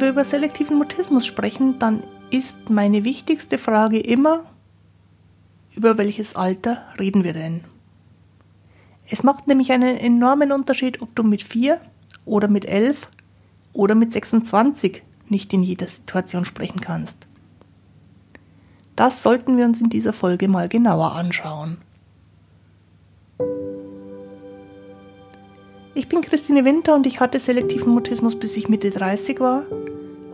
Wenn wir über selektiven Mutismus sprechen, dann ist meine wichtigste Frage immer, über welches Alter reden wir denn? Es macht nämlich einen enormen Unterschied, ob du mit 4 oder mit 11 oder mit 26 nicht in jeder Situation sprechen kannst. Das sollten wir uns in dieser Folge mal genauer anschauen. Ich bin Christine Winter und ich hatte selektiven Mutismus bis ich Mitte 30 war.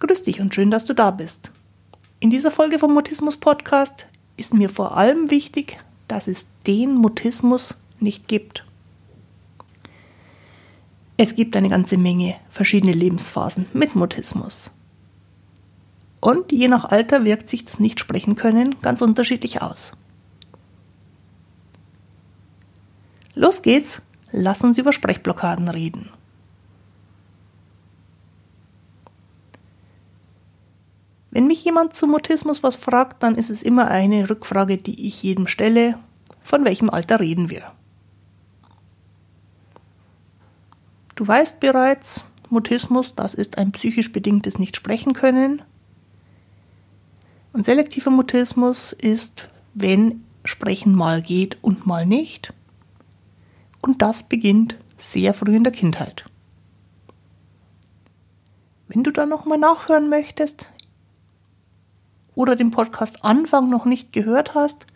Grüß dich und schön, dass du da bist. In dieser Folge vom Mutismus Podcast ist mir vor allem wichtig, dass es den Mutismus nicht gibt. Es gibt eine ganze Menge verschiedene Lebensphasen mit Mutismus. Und je nach Alter wirkt sich das Nichtsprechen können ganz unterschiedlich aus. Los geht's, lass uns über Sprechblockaden reden. Wenn mich jemand zum Mutismus was fragt, dann ist es immer eine Rückfrage, die ich jedem stelle. Von welchem Alter reden wir? Du weißt bereits, Mutismus, das ist ein psychisch bedingtes Nichtsprechen-Können. Und selektiver Mutismus ist, wenn Sprechen mal geht und mal nicht. Und das beginnt sehr früh in der Kindheit. Wenn du da nochmal nachhören möchtest oder den Podcast Anfang noch nicht gehört hast,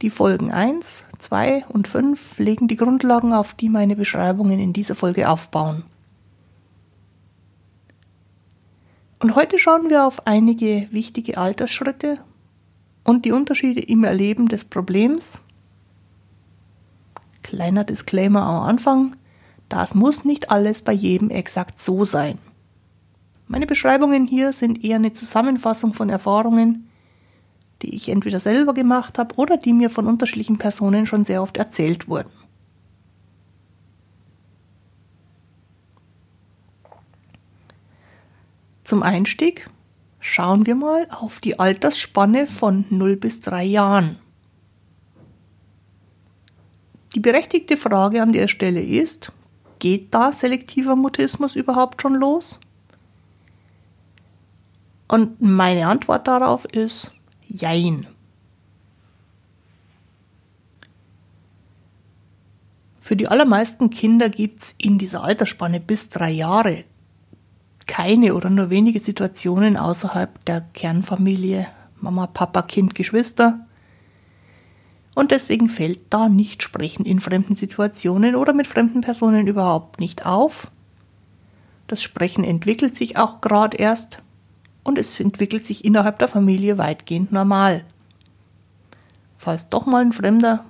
die Folgen 1, 2 und 5 legen die Grundlagen, auf die meine Beschreibungen in dieser Folge aufbauen. Und heute schauen wir auf einige wichtige Altersschritte und die Unterschiede im Erleben des Problems Kleiner Disclaimer am Anfang, das muss nicht alles bei jedem exakt so sein. Meine Beschreibungen hier sind eher eine Zusammenfassung von Erfahrungen, die ich entweder selber gemacht habe oder die mir von unterschiedlichen Personen schon sehr oft erzählt wurden. Zum Einstieg schauen wir mal auf die Altersspanne von 0 bis 3 Jahren. Die berechtigte Frage an der Stelle ist, geht da selektiver Mutismus überhaupt schon los? Und meine Antwort darauf ist Jein. Für die allermeisten Kinder gibt es in dieser Altersspanne bis drei Jahre keine oder nur wenige Situationen außerhalb der Kernfamilie Mama, Papa, Kind, Geschwister, und deswegen fällt da nicht Sprechen in fremden Situationen oder mit fremden Personen überhaupt nicht auf. Das Sprechen entwickelt sich auch gerade erst und es entwickelt sich innerhalb der Familie weitgehend normal. Falls doch mal ein Fremder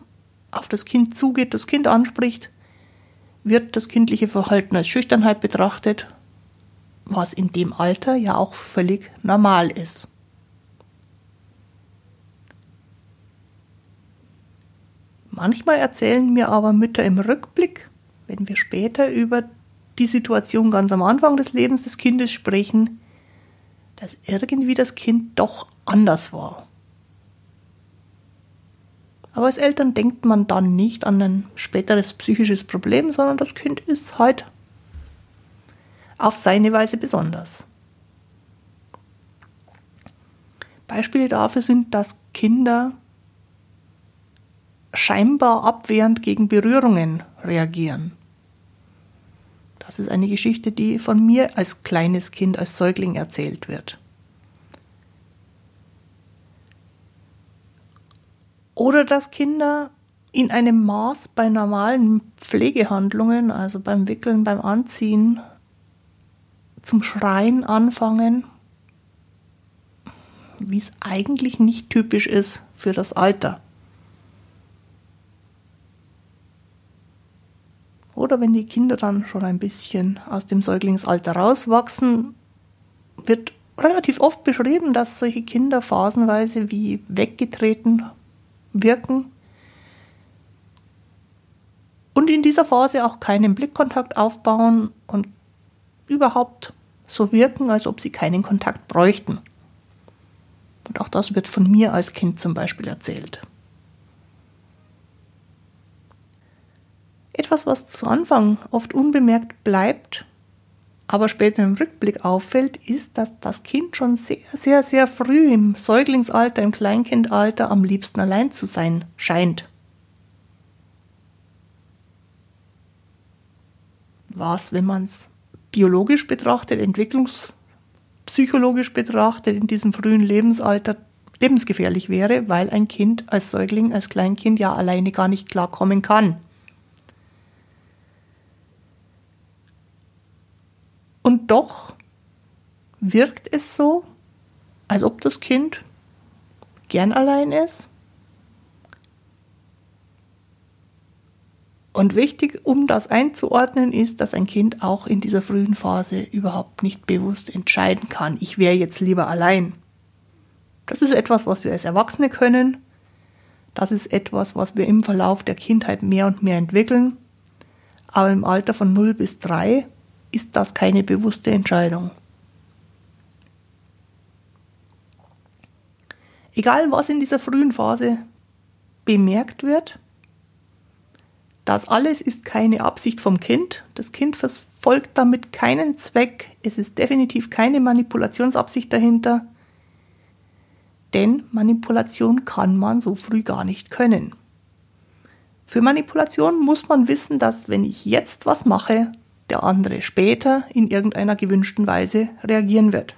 auf das Kind zugeht, das Kind anspricht, wird das kindliche Verhalten als Schüchternheit betrachtet, was in dem Alter ja auch völlig normal ist. Manchmal erzählen mir aber Mütter im Rückblick, wenn wir später über die Situation ganz am Anfang des Lebens des Kindes sprechen, dass irgendwie das Kind doch anders war. Aber als Eltern denkt man dann nicht an ein späteres psychisches Problem, sondern das Kind ist halt auf seine Weise besonders. Beispiele dafür sind, dass Kinder scheinbar abwehrend gegen Berührungen reagieren. Das ist eine Geschichte, die von mir als kleines Kind, als Säugling erzählt wird. Oder dass Kinder in einem Maß bei normalen Pflegehandlungen, also beim Wickeln, beim Anziehen, zum Schreien anfangen, wie es eigentlich nicht typisch ist für das Alter. Oder wenn die Kinder dann schon ein bisschen aus dem Säuglingsalter rauswachsen, wird relativ oft beschrieben, dass solche Kinder phasenweise wie weggetreten wirken und in dieser Phase auch keinen Blickkontakt aufbauen und überhaupt so wirken, als ob sie keinen Kontakt bräuchten. Und auch das wird von mir als Kind zum Beispiel erzählt. Etwas, was zu Anfang oft unbemerkt bleibt, aber später im Rückblick auffällt, ist, dass das Kind schon sehr, sehr, sehr früh im Säuglingsalter, im Kleinkindalter am liebsten allein zu sein scheint. Was, wenn man es biologisch betrachtet, entwicklungspsychologisch betrachtet, in diesem frühen Lebensalter lebensgefährlich wäre, weil ein Kind als Säugling, als Kleinkind ja alleine gar nicht klarkommen kann. Und doch wirkt es so, als ob das Kind gern allein ist. Und wichtig, um das einzuordnen, ist, dass ein Kind auch in dieser frühen Phase überhaupt nicht bewusst entscheiden kann, ich wäre jetzt lieber allein. Das ist etwas, was wir als Erwachsene können. Das ist etwas, was wir im Verlauf der Kindheit mehr und mehr entwickeln. Aber im Alter von 0 bis 3 ist das keine bewusste Entscheidung. Egal was in dieser frühen Phase bemerkt wird, das alles ist keine Absicht vom Kind. Das Kind verfolgt damit keinen Zweck. Es ist definitiv keine Manipulationsabsicht dahinter. Denn Manipulation kann man so früh gar nicht können. Für Manipulation muss man wissen, dass wenn ich jetzt was mache, der andere später in irgendeiner gewünschten Weise reagieren wird.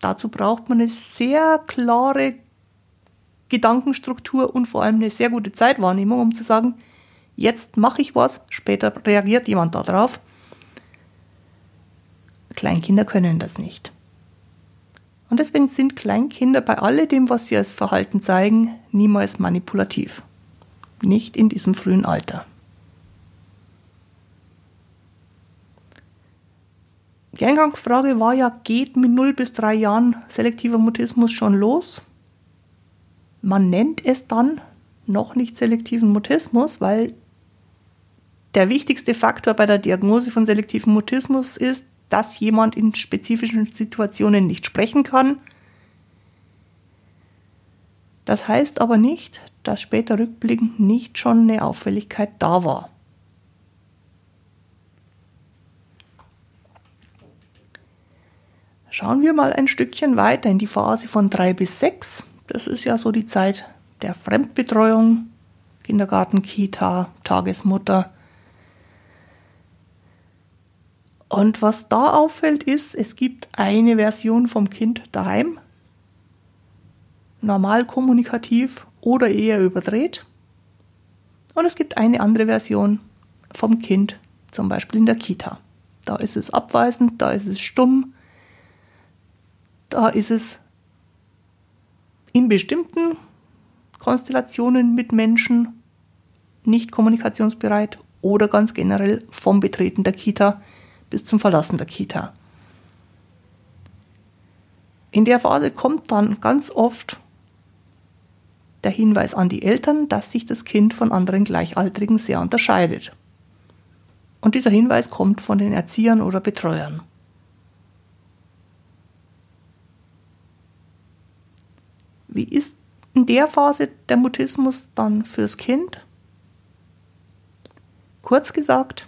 Dazu braucht man eine sehr klare Gedankenstruktur und vor allem eine sehr gute Zeitwahrnehmung, um zu sagen, jetzt mache ich was, später reagiert jemand darauf. Kleinkinder können das nicht. Und deswegen sind Kleinkinder bei alledem, was sie als Verhalten zeigen, niemals manipulativ. Nicht in diesem frühen Alter. Die Eingangsfrage war ja, geht mit 0 bis 3 Jahren selektiver Mutismus schon los? Man nennt es dann noch nicht selektiven Mutismus, weil der wichtigste Faktor bei der Diagnose von selektivem Mutismus ist, dass jemand in spezifischen Situationen nicht sprechen kann. Das heißt aber nicht, dass später rückblickend nicht schon eine Auffälligkeit da war. Schauen wir mal ein Stückchen weiter in die Phase von drei bis sechs. Das ist ja so die Zeit der Fremdbetreuung, Kindergarten, Kita, Tagesmutter. Und was da auffällt, ist, es gibt eine Version vom Kind daheim, normal kommunikativ oder eher überdreht. Und es gibt eine andere Version vom Kind, zum Beispiel in der Kita. Da ist es abweisend, da ist es stumm, da ist es in bestimmten Konstellationen mit Menschen nicht kommunikationsbereit oder ganz generell vom Betreten der Kita bis zum Verlassen der Kita. In der Phase kommt dann ganz oft der Hinweis an die Eltern, dass sich das Kind von anderen Gleichaltrigen sehr unterscheidet. Und dieser Hinweis kommt von den Erziehern oder Betreuern. Wie ist in der Phase der Mutismus dann fürs Kind? Kurz gesagt,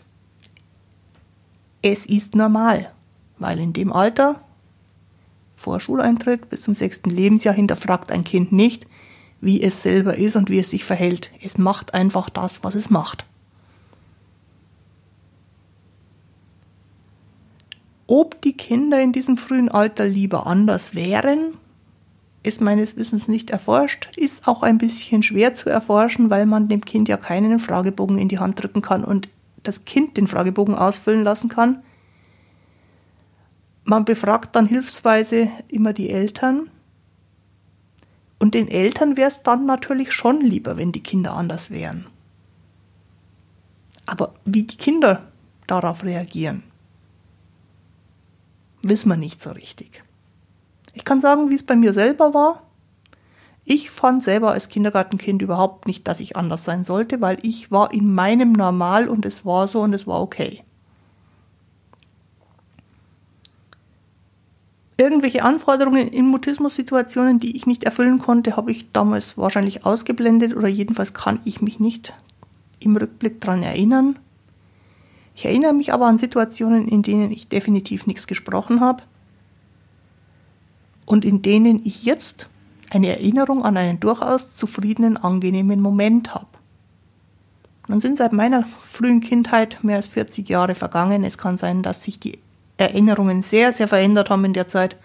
es ist normal, weil in dem Alter, vor Schuleintritt bis zum sechsten Lebensjahr, hinterfragt ein Kind nicht, wie es selber ist und wie es sich verhält. Es macht einfach das, was es macht. Ob die Kinder in diesem frühen Alter lieber anders wären, ist meines Wissens nicht erforscht, ist auch ein bisschen schwer zu erforschen, weil man dem Kind ja keinen Fragebogen in die Hand drücken kann und das Kind den Fragebogen ausfüllen lassen kann. Man befragt dann hilfsweise immer die Eltern. Und den Eltern wäre es dann natürlich schon lieber, wenn die Kinder anders wären. Aber wie die Kinder darauf reagieren, wissen wir nicht so richtig. Ich kann sagen, wie es bei mir selber war. Ich fand selber als Kindergartenkind überhaupt nicht, dass ich anders sein sollte, weil ich war in meinem Normal und es war so und es war okay. Irgendwelche Anforderungen in Mutismus-Situationen, die ich nicht erfüllen konnte, habe ich damals wahrscheinlich ausgeblendet oder jedenfalls kann ich mich nicht im Rückblick daran erinnern. Ich erinnere mich aber an Situationen, in denen ich definitiv nichts gesprochen habe und in denen ich jetzt eine Erinnerung an einen durchaus zufriedenen, angenehmen Moment habe. Nun sind seit meiner frühen Kindheit mehr als 40 Jahre vergangen. Es kann sein, dass sich die Erinnerungen sehr, sehr verändert haben in der Zeit.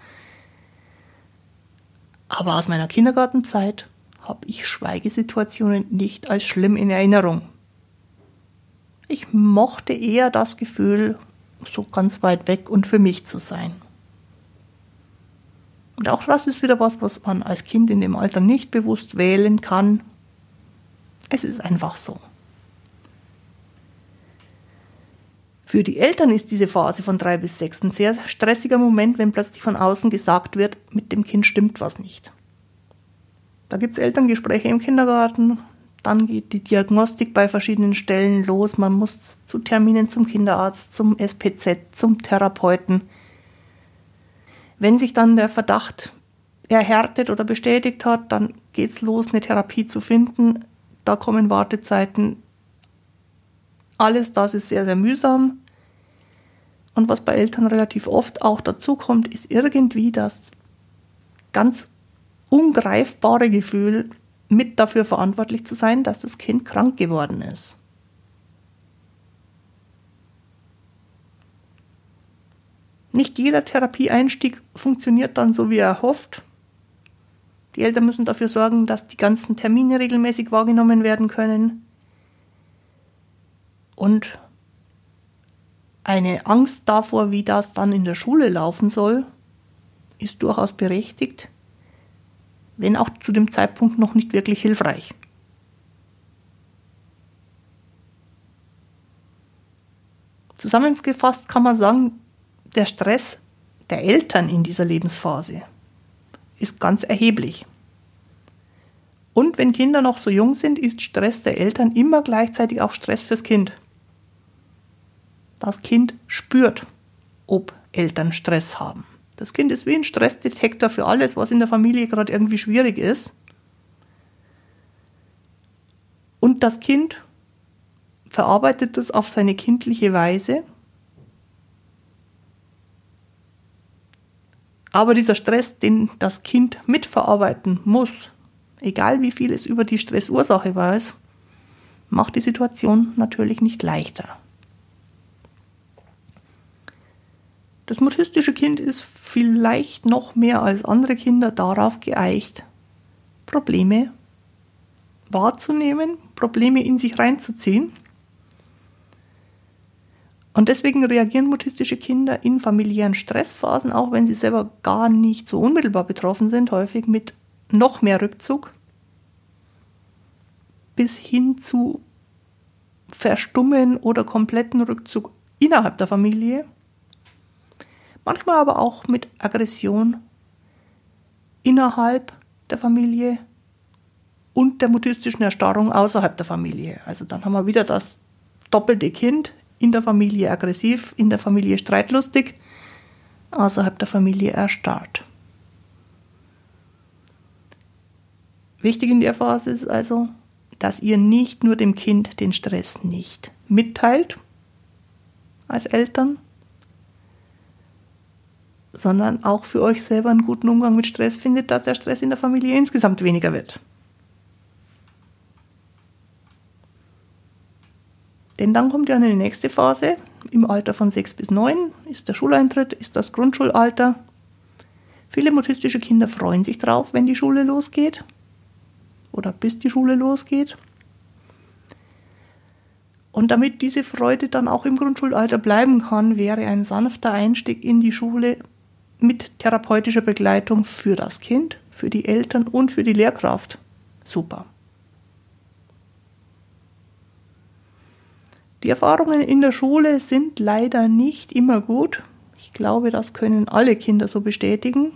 Aber aus meiner Kindergartenzeit habe ich Schweigesituationen nicht als schlimm in Erinnerung. Ich mochte eher das Gefühl, so ganz weit weg und für mich zu sein. Und auch das ist wieder was, was man als Kind in dem Alter nicht bewusst wählen kann. Es ist einfach so. Für die Eltern ist diese Phase von drei bis sechs ein sehr stressiger Moment, wenn plötzlich von außen gesagt wird, mit dem Kind stimmt was nicht. Da gibt es Elterngespräche im Kindergarten, dann geht die Diagnostik bei verschiedenen Stellen los. Man muss zu Terminen zum Kinderarzt, zum SPZ, zum Therapeuten. Wenn sich dann der Verdacht erhärtet oder bestätigt hat, dann geht es los, eine Therapie zu finden. Da kommen Wartezeiten. Alles das ist sehr, sehr mühsam. Und was bei Eltern relativ oft auch dazu kommt, ist irgendwie das ganz ungreifbare Gefühl, mit dafür verantwortlich zu sein, dass das Kind krank geworden ist. Nicht jeder Therapieeinstieg funktioniert dann so, wie er hofft. Die Eltern müssen dafür sorgen, dass die ganzen Termine regelmäßig wahrgenommen werden können. Und eine Angst davor, wie das dann in der Schule laufen soll, ist durchaus berechtigt wenn auch zu dem Zeitpunkt noch nicht wirklich hilfreich. Zusammengefasst kann man sagen, der Stress der Eltern in dieser Lebensphase ist ganz erheblich. Und wenn Kinder noch so jung sind, ist Stress der Eltern immer gleichzeitig auch Stress fürs Kind. Das Kind spürt, ob Eltern Stress haben. Das Kind ist wie ein Stressdetektor für alles, was in der Familie gerade irgendwie schwierig ist. Und das Kind verarbeitet das auf seine kindliche Weise. Aber dieser Stress, den das Kind mitverarbeiten muss, egal wie viel es über die Stressursache weiß, macht die Situation natürlich nicht leichter. Das mutistische Kind ist vielleicht noch mehr als andere Kinder darauf geeicht, Probleme wahrzunehmen, Probleme in sich reinzuziehen. Und deswegen reagieren mutistische Kinder in familiären Stressphasen, auch wenn sie selber gar nicht so unmittelbar betroffen sind, häufig mit noch mehr Rückzug bis hin zu Verstummen oder kompletten Rückzug innerhalb der Familie manchmal aber auch mit Aggression innerhalb der Familie und der mutistischen Erstarrung außerhalb der Familie. Also dann haben wir wieder das doppelte Kind in der Familie aggressiv, in der Familie streitlustig, außerhalb der Familie erstarrt. Wichtig in der Phase ist also, dass ihr nicht nur dem Kind den Stress nicht mitteilt als Eltern, sondern auch für euch selber einen guten Umgang mit Stress findet, dass der Stress in der Familie insgesamt weniger wird. Denn dann kommt ja eine nächste Phase. Im Alter von 6 bis 9 ist der Schuleintritt, ist das Grundschulalter. Viele mutistische Kinder freuen sich drauf, wenn die Schule losgeht oder bis die Schule losgeht. Und damit diese Freude dann auch im Grundschulalter bleiben kann, wäre ein sanfter Einstieg in die Schule mit therapeutischer Begleitung für das Kind, für die Eltern und für die Lehrkraft. Super. Die Erfahrungen in der Schule sind leider nicht immer gut. Ich glaube, das können alle Kinder so bestätigen.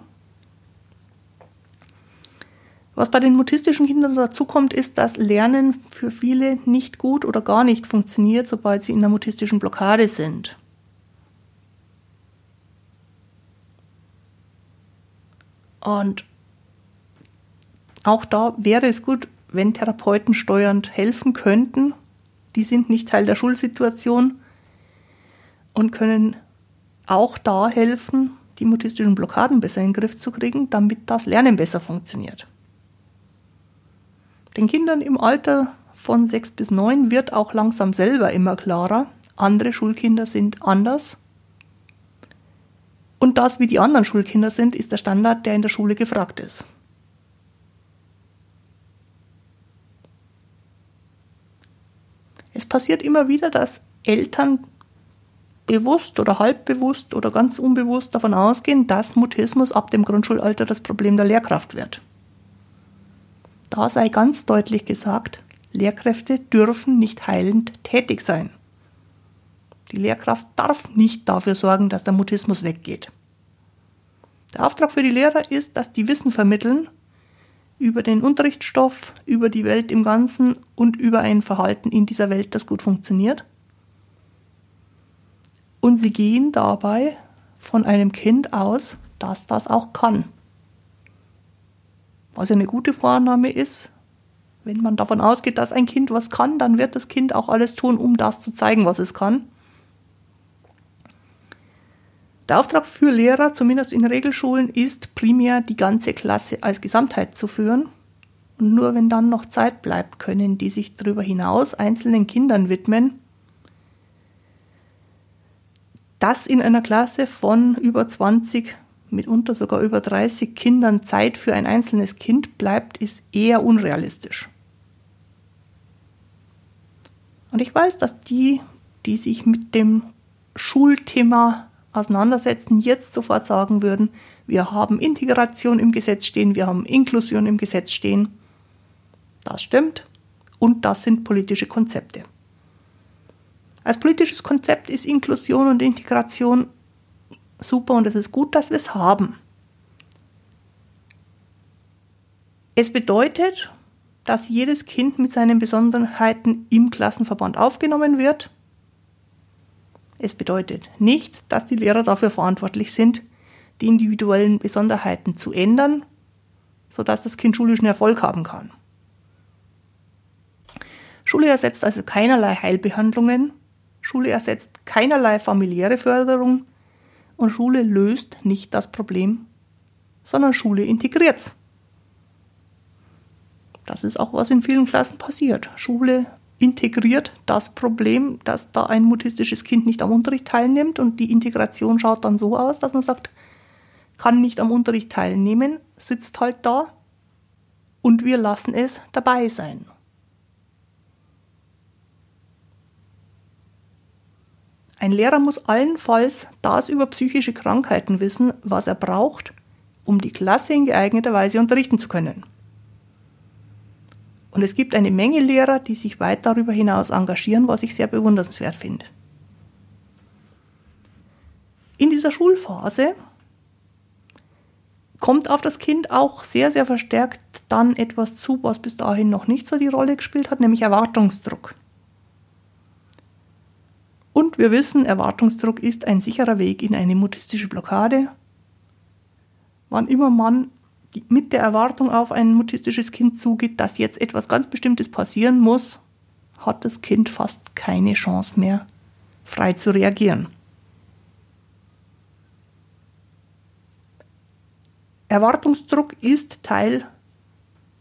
Was bei den mutistischen Kindern dazu kommt, ist, dass Lernen für viele nicht gut oder gar nicht funktioniert, sobald sie in einer mutistischen Blockade sind. Und auch da wäre es gut, wenn Therapeuten steuernd helfen könnten. Die sind nicht Teil der Schulsituation und können auch da helfen, die mutistischen Blockaden besser in den Griff zu kriegen, damit das Lernen besser funktioniert. Den Kindern im Alter von sechs bis neun wird auch langsam selber immer klarer, andere Schulkinder sind anders. Und das, wie die anderen Schulkinder sind, ist der Standard, der in der Schule gefragt ist. Es passiert immer wieder, dass Eltern bewusst oder halbbewusst oder ganz unbewusst davon ausgehen, dass Mutismus ab dem Grundschulalter das Problem der Lehrkraft wird. Da sei ganz deutlich gesagt, Lehrkräfte dürfen nicht heilend tätig sein. Die Lehrkraft darf nicht dafür sorgen, dass der Mutismus weggeht. Der Auftrag für die Lehrer ist, dass die Wissen vermitteln über den Unterrichtsstoff, über die Welt im Ganzen und über ein Verhalten in dieser Welt, das gut funktioniert. Und sie gehen dabei von einem Kind aus, das das auch kann was ja eine gute Vorannahme ist. Wenn man davon ausgeht, dass ein Kind was kann, dann wird das Kind auch alles tun, um das zu zeigen, was es kann. Der Auftrag für Lehrer, zumindest in Regelschulen, ist primär die ganze Klasse als Gesamtheit zu führen. Und nur wenn dann noch Zeit bleibt, können die sich darüber hinaus einzelnen Kindern widmen. Das in einer Klasse von über 20 mitunter sogar über 30 Kindern Zeit für ein einzelnes Kind bleibt, ist eher unrealistisch. Und ich weiß, dass die, die sich mit dem Schulthema auseinandersetzen, jetzt sofort sagen würden, wir haben Integration im Gesetz stehen, wir haben Inklusion im Gesetz stehen. Das stimmt. Und das sind politische Konzepte. Als politisches Konzept ist Inklusion und Integration super und es ist gut, dass wir es haben. Es bedeutet, dass jedes Kind mit seinen Besonderheiten im Klassenverband aufgenommen wird. Es bedeutet nicht, dass die Lehrer dafür verantwortlich sind, die individuellen Besonderheiten zu ändern, sodass das Kind schulischen Erfolg haben kann. Schule ersetzt also keinerlei Heilbehandlungen, Schule ersetzt keinerlei familiäre Förderung, und Schule löst nicht das Problem, sondern Schule integriert's. Das ist auch, was in vielen Klassen passiert. Schule integriert das Problem, dass da ein mutistisches Kind nicht am Unterricht teilnimmt und die Integration schaut dann so aus, dass man sagt, kann nicht am Unterricht teilnehmen, sitzt halt da und wir lassen es dabei sein. Ein Lehrer muss allenfalls das über psychische Krankheiten wissen, was er braucht, um die Klasse in geeigneter Weise unterrichten zu können. Und es gibt eine Menge Lehrer, die sich weit darüber hinaus engagieren, was ich sehr bewundernswert finde. In dieser Schulphase kommt auf das Kind auch sehr, sehr verstärkt dann etwas zu, was bis dahin noch nicht so die Rolle gespielt hat, nämlich Erwartungsdruck. Und wir wissen, Erwartungsdruck ist ein sicherer Weg in eine mutistische Blockade. Wann immer man mit der Erwartung auf ein mutistisches Kind zugeht, dass jetzt etwas ganz Bestimmtes passieren muss, hat das Kind fast keine Chance mehr, frei zu reagieren. Erwartungsdruck ist Teil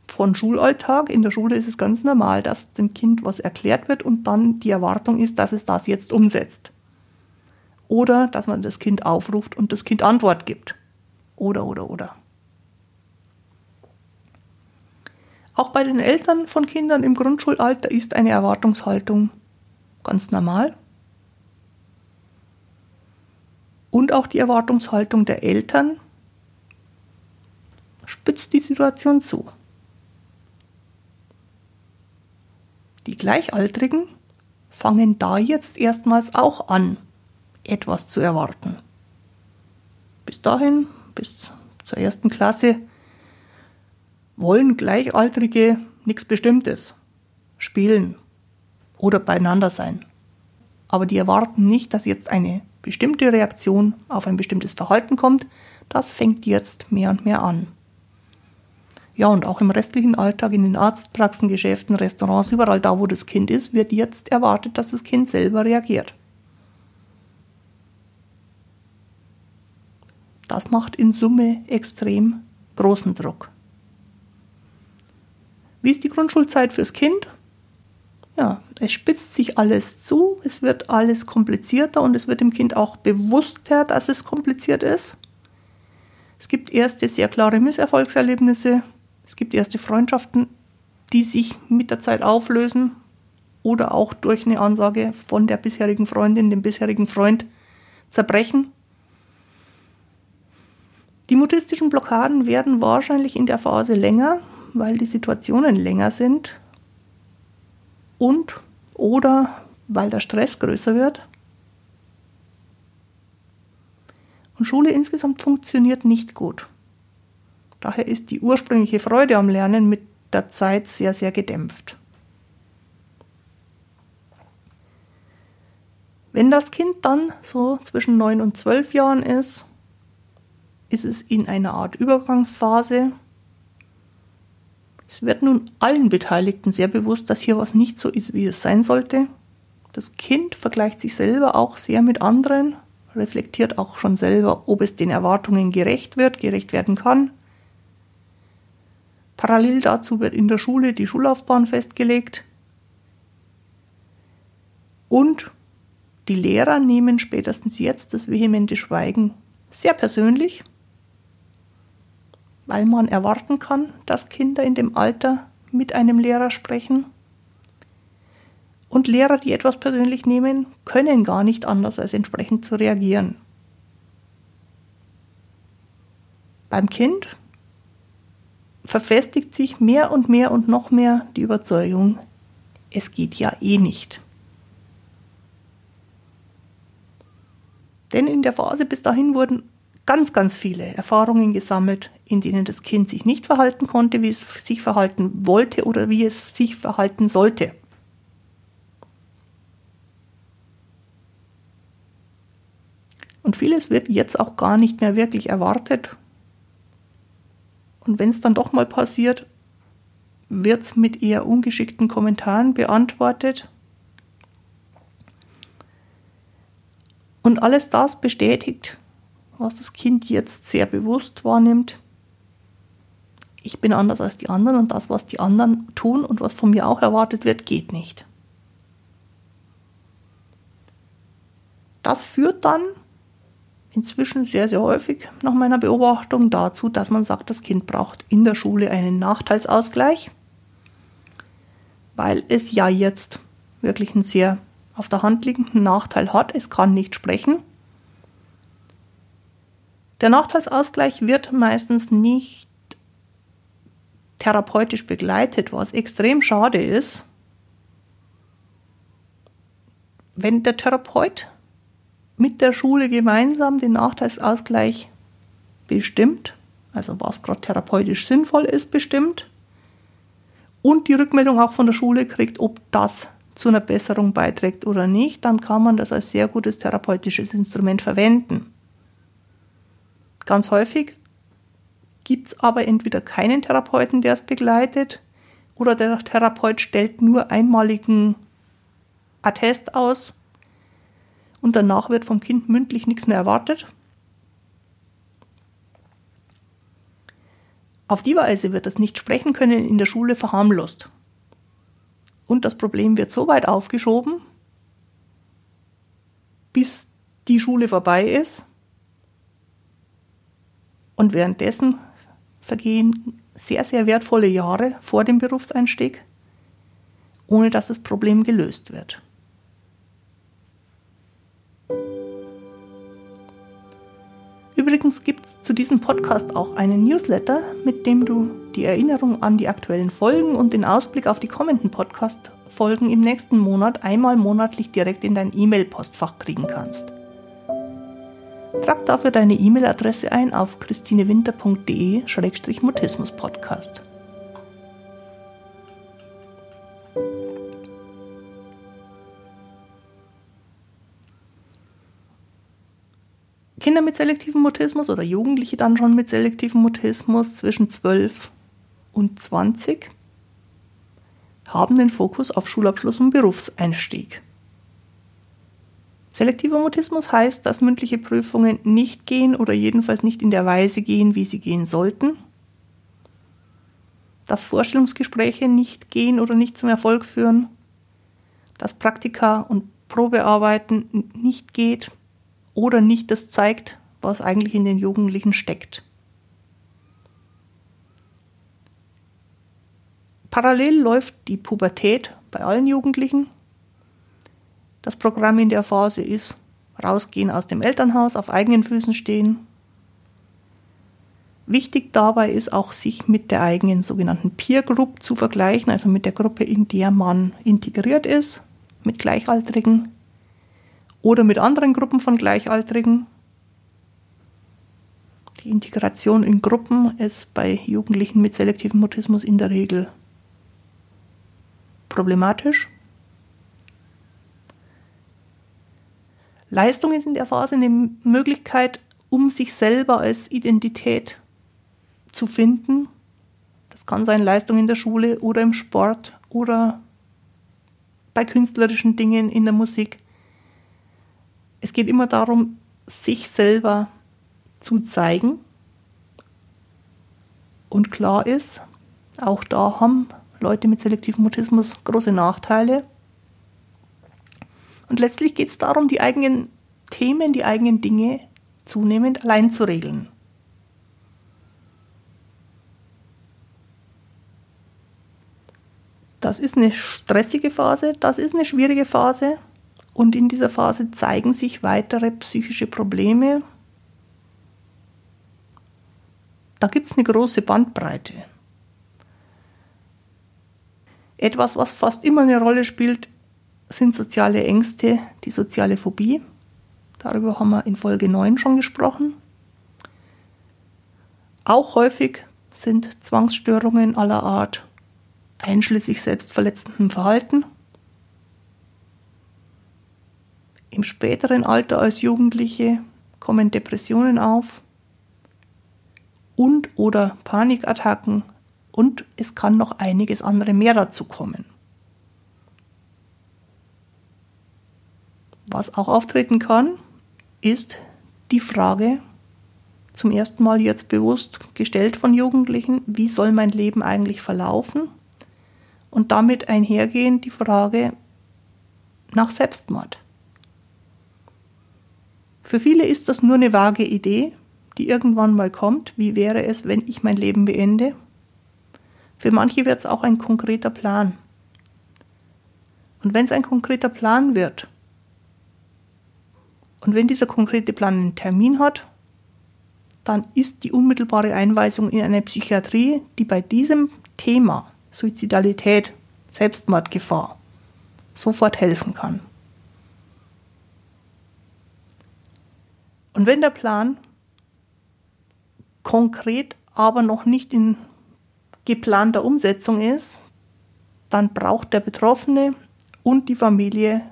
von Schulalltag. In der Schule ist es ganz normal, dass dem Kind was erklärt wird und dann die Erwartung ist, dass es das jetzt umsetzt. Oder dass man das Kind aufruft und das Kind Antwort gibt. Oder, oder, oder. Auch bei den Eltern von Kindern im Grundschulalter ist eine Erwartungshaltung ganz normal. Und auch die Erwartungshaltung der Eltern spitzt die Situation zu. Die Gleichaltrigen fangen da jetzt erstmals auch an, etwas zu erwarten. dahin, bis zur ersten Klasse, wollen Gleichaltrige nichts Bestimmtes. Spielen oder beieinander sein. Aber die erwarten nicht, dass jetzt eine bestimmte Reaktion auf ein bestimmtes Verhalten kommt. Das fängt jetzt mehr und mehr an. Ja, und auch im restlichen Alltag, in den Arztpraxen, Geschäften, Restaurants, überall da, wo das Kind ist, wird jetzt erwartet, dass das Kind selber reagiert. Das macht in Summe extrem großen Druck. Wie ist die Grundschulzeit fürs Kind? Ja, es spitzt sich alles zu, es wird alles komplizierter und es wird dem Kind auch bewusster, dass es kompliziert ist. Es gibt erste sehr klare Misserfolgserlebnisse, es gibt erste Freundschaften, die sich mit der Zeit auflösen oder auch durch eine Ansage von der bisherigen Freundin, dem bisherigen Freund zerbrechen. Die mutistischen Blockaden werden wahrscheinlich in der Phase länger, weil die Situationen länger sind und oder weil der Stress größer wird. Und Schule insgesamt funktioniert nicht gut. Daher ist die ursprüngliche Freude am Lernen mit der Zeit sehr, sehr gedämpft. Wenn das Kind dann so zwischen 9 und 12 Jahren ist, ist es in einer Art Übergangsphase. Es wird nun allen Beteiligten sehr bewusst, dass hier was nicht so ist, wie es sein sollte. Das Kind vergleicht sich selber auch sehr mit anderen, reflektiert auch schon selber, ob es den Erwartungen gerecht wird, gerecht werden kann. Parallel dazu wird in der Schule die Schullaufbahn festgelegt. Und die Lehrer nehmen spätestens jetzt das vehemente Schweigen sehr persönlich weil man erwarten kann, dass Kinder in dem Alter mit einem Lehrer sprechen. Und Lehrer, die etwas persönlich nehmen, können gar nicht anders, als entsprechend zu reagieren. Beim Kind verfestigt sich mehr und mehr und noch mehr die Überzeugung, es geht ja eh nicht. Denn in der Phase bis dahin wurden ganz, ganz viele Erfahrungen gesammelt, in denen das Kind sich nicht verhalten konnte, wie es sich verhalten wollte oder wie es sich verhalten sollte. Und vieles wird jetzt auch gar nicht mehr wirklich erwartet. Und wenn es dann doch mal passiert, wird es mit eher ungeschickten Kommentaren beantwortet. Und alles das bestätigt, was das Kind jetzt sehr bewusst wahrnimmt. Ich bin anders als die anderen und das, was die anderen tun und was von mir auch erwartet wird, geht nicht. Das führt dann inzwischen sehr, sehr häufig nach meiner Beobachtung dazu, dass man sagt, das Kind braucht in der Schule einen Nachteilsausgleich, weil es ja jetzt wirklich einen sehr auf der Hand liegenden Nachteil hat. Es kann nicht sprechen der Nachteilsausgleich wird meistens nicht therapeutisch begleitet, was extrem schade ist. Wenn der Therapeut mit der Schule gemeinsam den Nachteilsausgleich bestimmt, also was gerade therapeutisch sinnvoll ist, bestimmt, und die Rückmeldung auch von der Schule kriegt, ob das zu einer Besserung beiträgt oder nicht, dann kann man das als sehr gutes therapeutisches Instrument verwenden. Ganz häufig gibt es aber entweder keinen Therapeuten, der es begleitet, oder der Therapeut stellt nur einmaligen Attest aus und danach wird vom Kind mündlich nichts mehr erwartet. Auf die Weise wird das Nicht-Sprechen können in der Schule verharmlost. Und das Problem wird so weit aufgeschoben, bis die Schule vorbei ist und währenddessen vergehen sehr, sehr wertvolle Jahre vor dem Berufseinstieg, ohne dass das Problem gelöst wird. Übrigens gibt es zu diesem Podcast auch einen Newsletter, mit dem du die Erinnerung an die aktuellen Folgen und den Ausblick auf die kommenden Podcast-Folgen im nächsten Monat einmal monatlich direkt in dein E-Mail-Postfach kriegen kannst. Trag dafür deine E-Mail-Adresse ein auf christinewinter.de-mutismus-podcast. Kinder mit selektivem Mutismus oder Jugendliche dann schon mit selektivem Mutismus zwischen 12 und 20 haben den Fokus auf Schulabschluss und Berufseinstieg. Selektiver Mutismus heißt, dass mündliche Prüfungen nicht gehen oder jedenfalls nicht in der Weise gehen, wie sie gehen sollten, dass Vorstellungsgespräche nicht gehen oder nicht zum Erfolg führen, dass Praktika und Probearbeiten nicht geht oder nicht das zeigt, was eigentlich in den Jugendlichen steckt. Parallel läuft die Pubertät bei allen Jugendlichen. Das Programm in der Phase ist rausgehen aus dem Elternhaus, auf eigenen Füßen stehen. Wichtig dabei ist auch, sich mit der eigenen sogenannten Peer Group zu vergleichen, also mit der Gruppe, in der man integriert ist, mit Gleichaltrigen oder mit anderen Gruppen von Gleichaltrigen. Die Integration in Gruppen ist bei Jugendlichen mit selektivem Mutismus in der Regel problematisch. Leistung ist in der Phase eine Möglichkeit, um sich selber als Identität zu finden. Das kann sein Leistung in der Schule oder im Sport oder bei künstlerischen Dingen in der Musik. Es geht immer darum, sich selber zu zeigen. Und klar ist, auch da haben Leute mit selektivem Mutismus große Nachteile. Und letztlich geht es darum, die eigenen Themen, die eigenen Dinge zunehmend allein zu regeln. Das ist eine stressige Phase, das ist eine schwierige Phase. Und in dieser Phase zeigen sich weitere psychische Probleme. Da gibt es eine große Bandbreite. Etwas, was fast immer eine Rolle spielt, sind soziale Ängste, die soziale Phobie. Darüber haben wir in Folge 9 schon gesprochen. Auch häufig sind Zwangsstörungen aller Art, einschließlich selbstverletzendem Verhalten. Im späteren Alter als Jugendliche kommen Depressionen auf und oder Panikattacken und es kann noch einiges andere mehr dazu kommen. Was auch auftreten kann, ist die Frage, zum ersten Mal jetzt bewusst gestellt von Jugendlichen, wie soll mein Leben eigentlich verlaufen? Und damit einhergehend die Frage nach Selbstmord. Für viele ist das nur eine vage Idee, die irgendwann mal kommt. Wie wäre es, wenn ich mein Leben beende? Für manche wird es auch ein konkreter Plan. Und wenn es ein konkreter Plan wird, und wenn dieser konkrete Plan einen Termin hat, dann ist die unmittelbare Einweisung in eine Psychiatrie, die bei diesem Thema Suizidalität, Selbstmordgefahr sofort helfen kann. Und wenn der Plan konkret aber noch nicht in geplanter Umsetzung ist, dann braucht der Betroffene und die Familie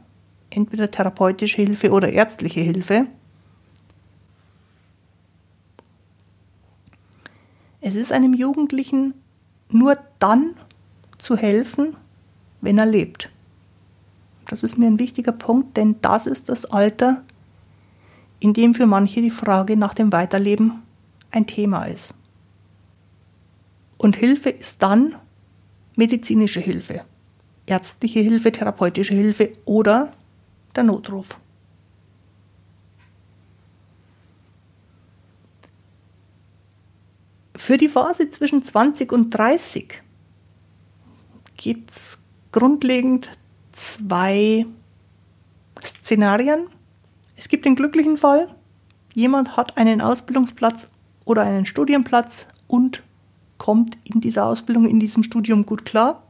entweder therapeutische Hilfe oder ärztliche Hilfe. Es ist einem Jugendlichen nur dann zu helfen, wenn er lebt. Das ist mir ein wichtiger Punkt, denn das ist das Alter, in dem für manche die Frage nach dem Weiterleben ein Thema ist. Und Hilfe ist dann medizinische Hilfe, ärztliche Hilfe, therapeutische Hilfe oder der Notruf. Für die Phase zwischen 20 und 30 gibt es grundlegend zwei Szenarien. Es gibt den glücklichen Fall, jemand hat einen Ausbildungsplatz oder einen Studienplatz und kommt in dieser Ausbildung, in diesem Studium gut klar.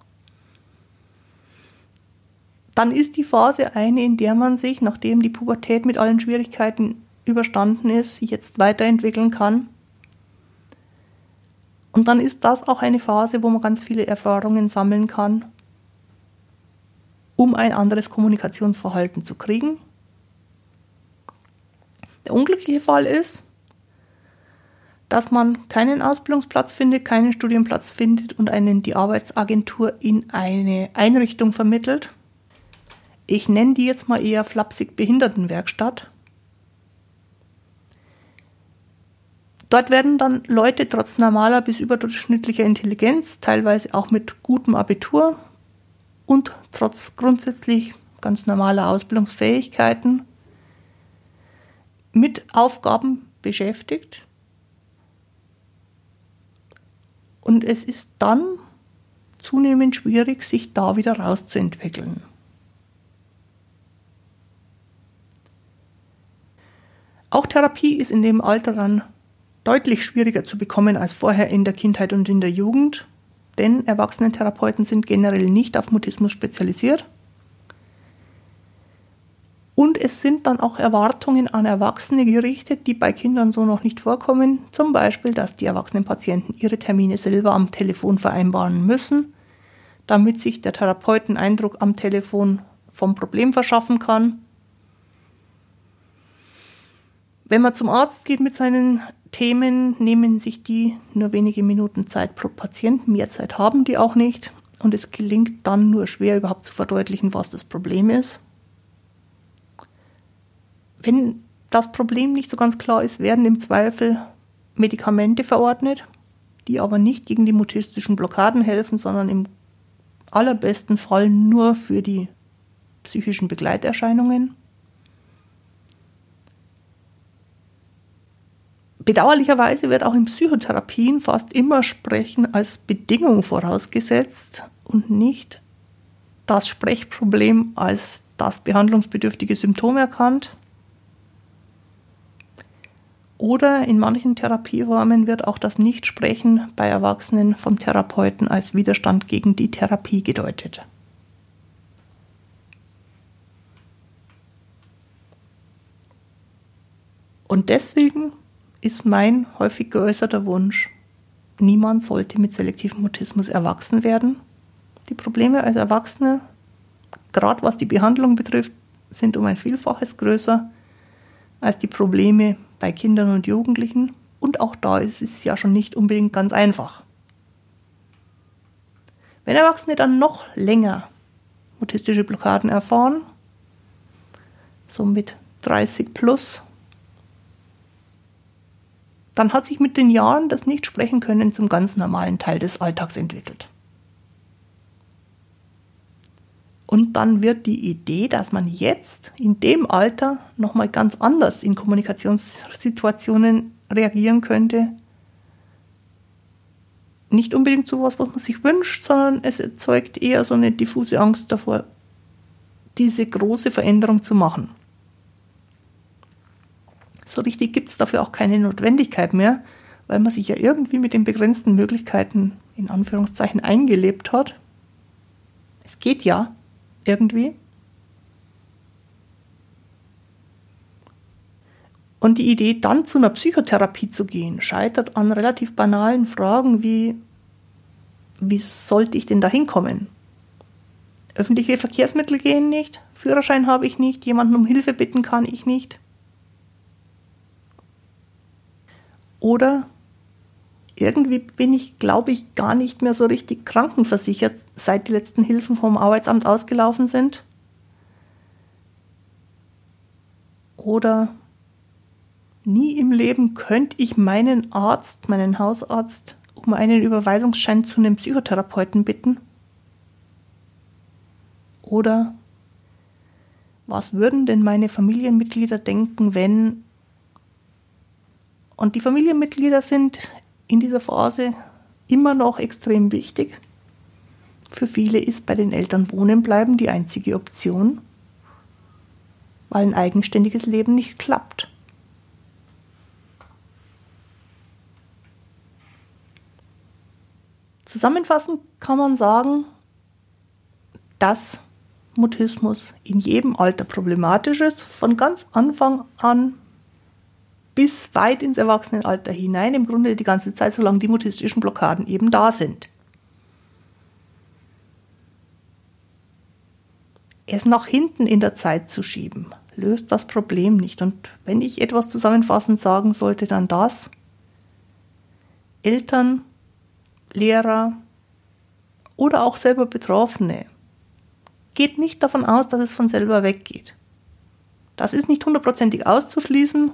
Dann ist die Phase eine, in der man sich, nachdem die Pubertät mit allen Schwierigkeiten überstanden ist, jetzt weiterentwickeln kann. Und dann ist das auch eine Phase, wo man ganz viele Erfahrungen sammeln kann, um ein anderes Kommunikationsverhalten zu kriegen. Der unglückliche Fall ist, dass man keinen Ausbildungsplatz findet, keinen Studienplatz findet und einen die Arbeitsagentur in eine Einrichtung vermittelt. Ich nenne die jetzt mal eher flapsig Behindertenwerkstatt. Dort werden dann Leute trotz normaler bis überdurchschnittlicher Intelligenz, teilweise auch mit gutem Abitur und trotz grundsätzlich ganz normaler Ausbildungsfähigkeiten mit Aufgaben beschäftigt, Und es ist dann zunehmend schwierig, sich da wieder rauszuentwickeln. Auch Therapie ist in dem Alter dann deutlich schwieriger zu bekommen als vorher in der Kindheit und in der Jugend, denn Erwachsenentherapeuten sind generell nicht auf Mutismus spezialisiert und es sind dann auch Erwartungen an Erwachsene gerichtet, die bei Kindern so noch nicht vorkommen. Zum Beispiel, dass die erwachsenen Patienten ihre Termine selber am Telefon vereinbaren müssen, damit sich der Therapeut einen Eindruck am Telefon vom Problem verschaffen kann. Wenn man zum Arzt geht mit seinen Themen, nehmen sich die nur wenige Minuten Zeit pro Patient. Mehr Zeit haben die auch nicht. Und es gelingt dann nur schwer überhaupt zu verdeutlichen, was das Problem ist. Wenn das Problem nicht so ganz klar ist, werden im Zweifel Medikamente verordnet, die aber nicht gegen die mutistischen Blockaden helfen, sondern im allerbesten Fall nur für die psychischen Begleiterscheinungen. Bedauerlicherweise wird auch in Psychotherapien fast immer Sprechen als Bedingung vorausgesetzt und nicht das Sprechproblem als das behandlungsbedürftige Symptom erkannt. Oder in manchen Therapieformen wird auch das Nichtsprechen bei Erwachsenen vom Therapeuten als Widerstand gegen die Therapie gedeutet. Und deswegen ist mein häufig geäußerter Wunsch, niemand sollte mit selektivem Mutismus erwachsen werden. Die Probleme als Erwachsene, gerade was die Behandlung betrifft, sind um ein Vielfaches größer als die Probleme bei Kindern und Jugendlichen. Und auch da ist es ja schon nicht unbedingt ganz einfach. Wenn Erwachsene dann noch länger mutistische Blockaden erfahren, so mit 30 plus, dann hat sich mit den Jahren das Nicht-Sprechen-Können zum ganz normalen Teil des Alltags entwickelt. Und dann wird die Idee, dass man jetzt in dem Alter nochmal ganz anders in Kommunikationssituationen reagieren könnte, nicht unbedingt so was, was man sich wünscht, sondern es erzeugt eher so eine diffuse Angst davor, diese große Veränderung zu machen. So richtig gibt es dafür auch keine Notwendigkeit mehr, weil man sich ja irgendwie mit den begrenzten Möglichkeiten in Anführungszeichen eingelebt hat. Es geht ja irgendwie. Und die Idee, dann zu einer Psychotherapie zu gehen, scheitert an relativ banalen Fragen wie, wie sollte ich denn da hinkommen? Öffentliche Verkehrsmittel gehen nicht, Führerschein habe ich nicht, jemanden um Hilfe bitten kann ich nicht. Oder irgendwie bin ich, glaube ich, gar nicht mehr so richtig krankenversichert, seit die letzten Hilfen vom Arbeitsamt ausgelaufen sind. Oder nie im Leben könnte ich meinen Arzt, meinen Hausarzt, um einen Überweisungsschein zu einem Psychotherapeuten bitten. Oder was würden denn meine Familienmitglieder denken, wenn... Und die Familienmitglieder sind in dieser Phase immer noch extrem wichtig. Für viele ist bei den Eltern wohnen bleiben die einzige Option, weil ein eigenständiges Leben nicht klappt. Zusammenfassend kann man sagen, dass Mutismus in jedem Alter problematisch ist, von ganz Anfang an bis weit ins Erwachsenenalter hinein, im Grunde die ganze Zeit, solange die mutistischen Blockaden eben da sind. Es nach hinten in der Zeit zu schieben, löst das Problem nicht. Und wenn ich etwas zusammenfassend sagen sollte, dann das. Eltern, Lehrer oder auch selber Betroffene geht nicht davon aus, dass es von selber weggeht. Das ist nicht hundertprozentig auszuschließen,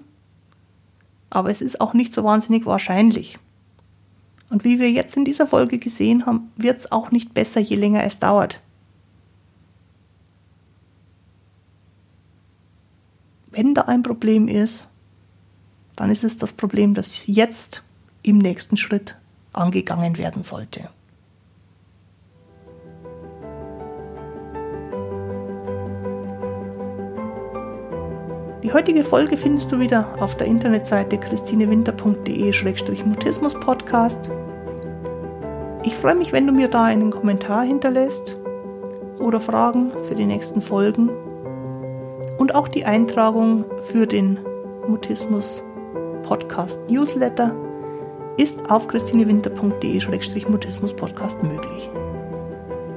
aber es ist auch nicht so wahnsinnig wahrscheinlich. Und wie wir jetzt in dieser Folge gesehen haben, wird es auch nicht besser, je länger es dauert. Wenn da ein Problem ist, dann ist es das Problem, das jetzt im nächsten Schritt angegangen werden sollte. Die heutige Folge findest du wieder auf der Internetseite christinewinter.de-mutismus-podcast. Ich freue mich, wenn du mir da einen Kommentar hinterlässt oder Fragen für die nächsten Folgen und auch die Eintragung für den Mutismus Podcast Newsletter ist auf christinewinter.de-mutismus-podcast möglich.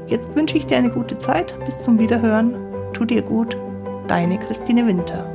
Jetzt wünsche ich dir eine gute Zeit. Bis zum Wiederhören. Tu dir gut. Deine Christine Winter.